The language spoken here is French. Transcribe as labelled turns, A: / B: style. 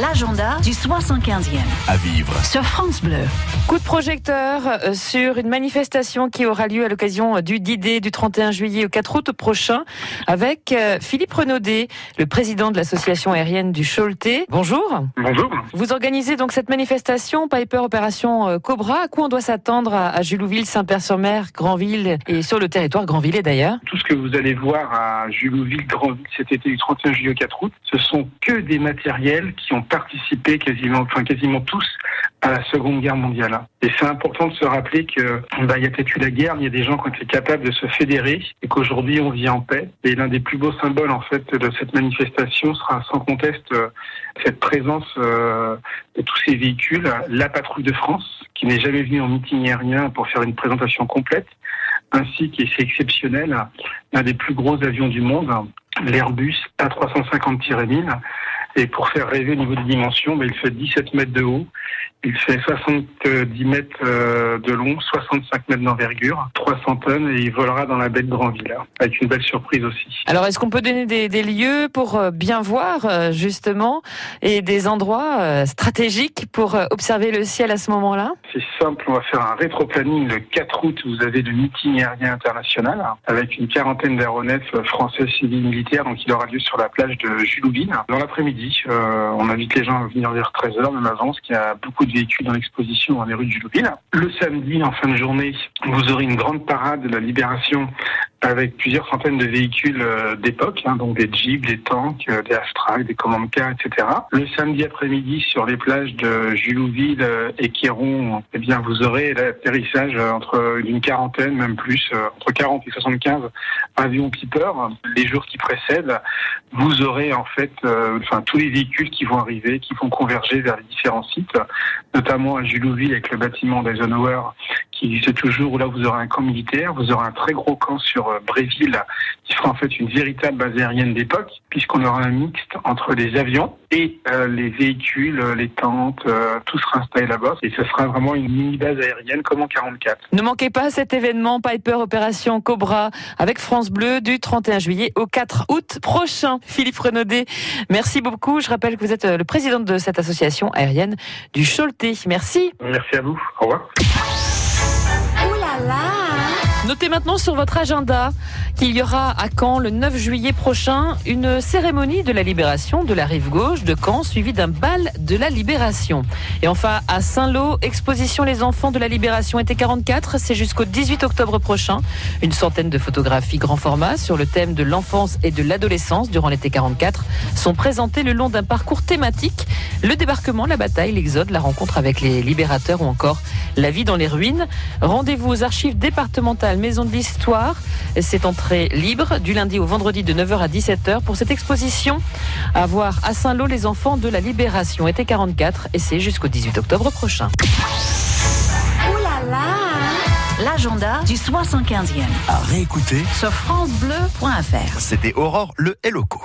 A: L'agenda du 75e.
B: À vivre.
A: Sur France Bleu.
C: Coup de projecteur euh, sur une manifestation qui aura lieu à l'occasion du D-Day du 31 juillet au 4 août prochain avec euh, Philippe Renaudet, le président de l'association aérienne du Choletais. Bonjour.
D: Bonjour.
C: Vous organisez donc cette manifestation Piper Opération euh, Cobra. À quoi on doit s'attendre à Julouville, Saint-Père-sur-Mer, Granville et sur le territoire Granville d'ailleurs?
D: Tout ce que vous allez voir à Julouville, Granville cet été du 31 juillet au 4 août, ce sont que des matériels qui ont participé quasiment, enfin quasiment tous à la Seconde Guerre mondiale. Et c'est important de se rappeler que bah, il y a peut-être eu la guerre, mais il y a des gens qui ont été capables de se fédérer et qu'aujourd'hui on vit en paix. Et l'un des plus beaux symboles en fait de cette manifestation sera sans conteste euh, cette présence euh, de tous ces véhicules, la patrouille de France, qui n'est jamais venue en meeting aérien pour faire une présentation complète, ainsi qui c'est exceptionnel, l'un des plus gros avions du monde, l'Airbus A350-1000. Et pour faire rêver au niveau des dimensions, ben, il fait 17 mètres de haut, il fait 70 mètres euh, de long, 65 mètres d'envergure, 300 tonnes et il volera dans la baie de Grandville, avec une belle surprise aussi.
C: Alors est-ce qu'on peut donner des, des, lieux pour euh, bien voir euh, justement et des endroits stratégiques pour observer le ciel à ce moment-là?
D: C'est simple, on va faire un rétro-planning le 4 août, vous avez le meeting aérien international avec une quarantaine d'aéronefs français civils militaires, donc il aura lieu sur la plage de Julouville. Dans l'après-midi, on invite les gens à venir vers 13h, même avant, parce qu'il y a beaucoup de véhicules dans l'exposition dans les rues de Julouville. Le samedi, en fin de journée, vous aurez une grande parade de la libération avec plusieurs centaines de véhicules euh, d'époque, hein, donc des jeeps, des tanks, euh, des Astral, des command cars, etc. Le samedi après-midi, sur les plages de Julouville euh, et Quiron, eh bien, vous aurez l'atterrissage entre une quarantaine, même plus, entre 40 et 75 avions Piper. Les jours qui précèdent, vous aurez en fait, enfin, tous les véhicules qui vont arriver, qui vont converger vers les différents sites, notamment à Julouville avec le bâtiment d'Eisenhower qui existe toujours, où là vous aurez un camp militaire, vous aurez un très gros camp sur euh, Bréville, qui sera en fait une véritable base aérienne d'époque, puisqu'on aura un mixte entre les avions et euh, les véhicules, les tentes, euh, tout sera installé là-bas. Et ce sera vraiment une mini-base aérienne comme en 44.
C: Ne manquez pas cet événement Piper Opération Cobra avec France Bleu du 31 juillet au 4 août prochain. Philippe Renaudet, merci beaucoup. Je rappelle que vous êtes le président de cette association aérienne du Choletais. Merci.
D: Merci à vous. Au revoir.
C: Notez maintenant sur votre agenda qu'il y aura à Caen le 9 juillet prochain une cérémonie de la libération de la rive gauche de Caen suivie d'un bal de la libération. Et enfin à Saint-Lô, exposition Les enfants de la libération été 44, c'est jusqu'au 18 octobre prochain. Une centaine de photographies grand format sur le thème de l'enfance et de l'adolescence durant l'été 44 sont présentées le long d'un parcours thématique, le débarquement, la bataille, l'exode, la rencontre avec les libérateurs ou encore la vie dans les ruines. Rendez-vous aux archives départementales Maison de l'Histoire. C'est entrée libre du lundi au vendredi de 9h à 17h pour cette exposition à voir à Saint-Lô les enfants de la Libération, été 44 et c'est jusqu'au 18 octobre prochain.
A: L'agenda du 75e.
B: À réécouter
A: sur francebleu.fr.
B: C'était Aurore le Eloco.